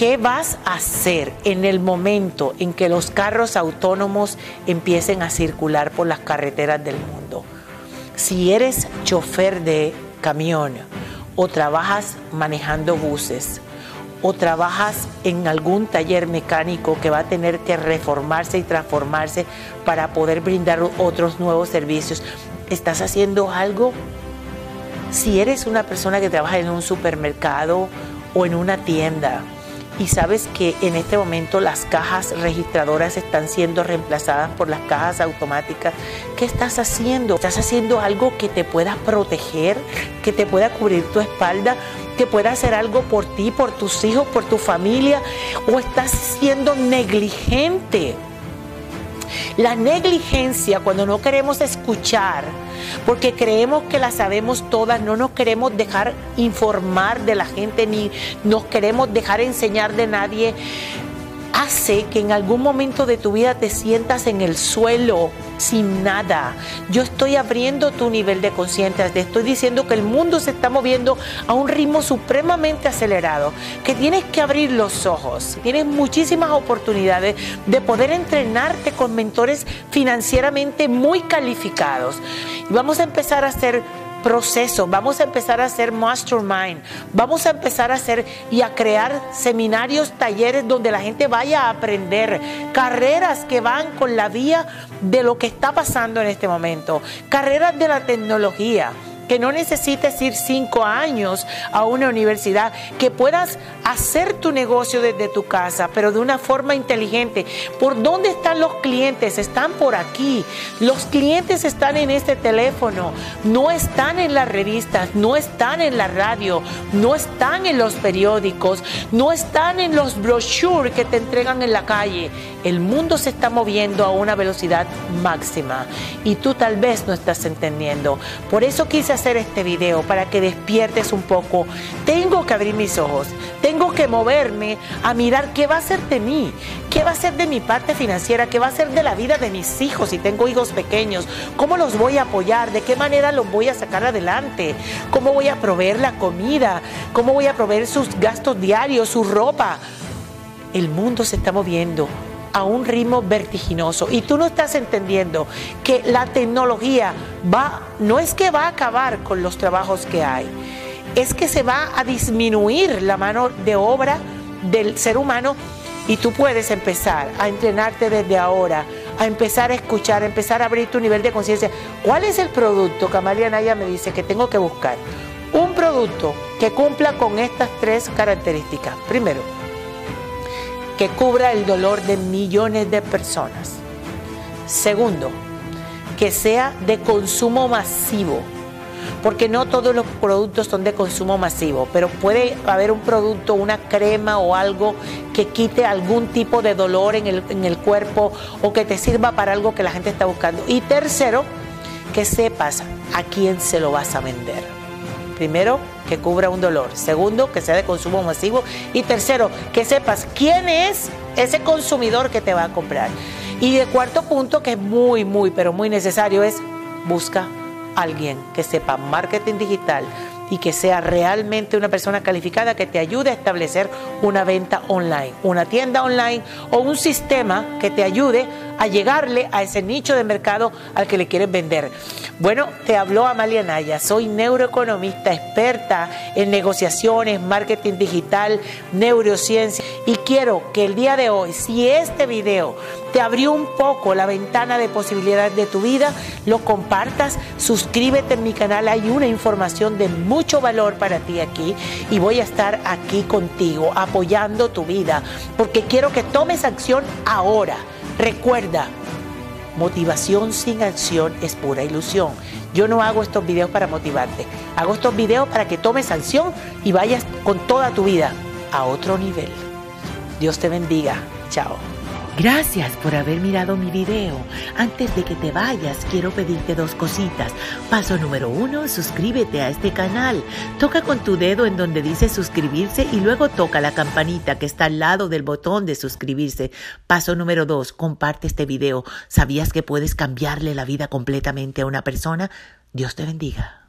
¿Qué vas a hacer en el momento en que los carros autónomos empiecen a circular por las carreteras del mundo? Si eres chofer de camión o trabajas manejando buses o trabajas en algún taller mecánico que va a tener que reformarse y transformarse para poder brindar otros nuevos servicios, ¿estás haciendo algo? Si eres una persona que trabaja en un supermercado o en una tienda, y sabes que en este momento las cajas registradoras están siendo reemplazadas por las cajas automáticas. ¿Qué estás haciendo? ¿Estás haciendo algo que te pueda proteger, que te pueda cubrir tu espalda, que pueda hacer algo por ti, por tus hijos, por tu familia? ¿O estás siendo negligente? La negligencia, cuando no queremos escuchar, porque creemos que la sabemos todas, no nos queremos dejar informar de la gente ni nos queremos dejar enseñar de nadie, hace que en algún momento de tu vida te sientas en el suelo sin nada. Yo estoy abriendo tu nivel de conciencia, te estoy diciendo que el mundo se está moviendo a un ritmo supremamente acelerado, que tienes que abrir los ojos, tienes muchísimas oportunidades de poder entrenarte con mentores financieramente muy calificados. Y vamos a empezar a hacer proceso, vamos a empezar a hacer mastermind, vamos a empezar a hacer y a crear seminarios, talleres donde la gente vaya a aprender, carreras que van con la vía de lo que está pasando en este momento, carreras de la tecnología que no necesites ir cinco años a una universidad, que puedas hacer tu negocio desde tu casa, pero de una forma inteligente. ¿Por dónde están los clientes? Están por aquí. Los clientes están en este teléfono, no están en las revistas, no están en la radio, no están en los periódicos, no están en los brochures que te entregan en la calle. El mundo se está moviendo a una velocidad máxima y tú tal vez no estás entendiendo. Por eso quise hacer este video para que despiertes un poco. Tengo que abrir mis ojos, tengo que moverme a mirar qué va a ser de mí, qué va a ser de mi parte financiera, qué va a ser de la vida de mis hijos si tengo hijos pequeños, cómo los voy a apoyar, de qué manera los voy a sacar adelante, cómo voy a proveer la comida, cómo voy a proveer sus gastos diarios, su ropa. El mundo se está moviendo a un ritmo vertiginoso y tú no estás entendiendo que la tecnología va, no es que va a acabar con los trabajos que hay, es que se va a disminuir la mano de obra del ser humano y tú puedes empezar a entrenarte desde ahora, a empezar a escuchar, a empezar a abrir tu nivel de conciencia. ¿Cuál es el producto que Amalia Naya me dice que tengo que buscar? Un producto que cumpla con estas tres características. Primero, que cubra el dolor de millones de personas. Segundo, que sea de consumo masivo, porque no todos los productos son de consumo masivo, pero puede haber un producto, una crema o algo que quite algún tipo de dolor en el, en el cuerpo o que te sirva para algo que la gente está buscando. Y tercero, que sepas a quién se lo vas a vender. Primero, que cubra un dolor. Segundo, que sea de consumo masivo. Y tercero, que sepas quién es ese consumidor que te va a comprar. Y de cuarto punto, que es muy, muy, pero muy necesario, es busca alguien que sepa marketing digital y que sea realmente una persona calificada que te ayude a establecer una venta online, una tienda online o un sistema que te ayude a llegarle a ese nicho de mercado al que le quieres vender. Bueno, te habló Amalia Naya, soy neuroeconomista, experta en negociaciones, marketing digital, neurociencia y quiero que el día de hoy, si este video te abrió un poco la ventana de posibilidades de tu vida, lo compartas, suscríbete en mi canal, hay una información de mucho valor para ti aquí y voy a estar aquí contigo apoyando tu vida porque quiero que tomes acción ahora. Recuerda, motivación sin acción es pura ilusión. Yo no hago estos videos para motivarte, hago estos videos para que tomes acción y vayas con toda tu vida a otro nivel. Dios te bendiga. Chao. Gracias por haber mirado mi video. Antes de que te vayas, quiero pedirte dos cositas. Paso número uno, suscríbete a este canal. Toca con tu dedo en donde dice suscribirse y luego toca la campanita que está al lado del botón de suscribirse. Paso número dos, comparte este video. ¿Sabías que puedes cambiarle la vida completamente a una persona? Dios te bendiga.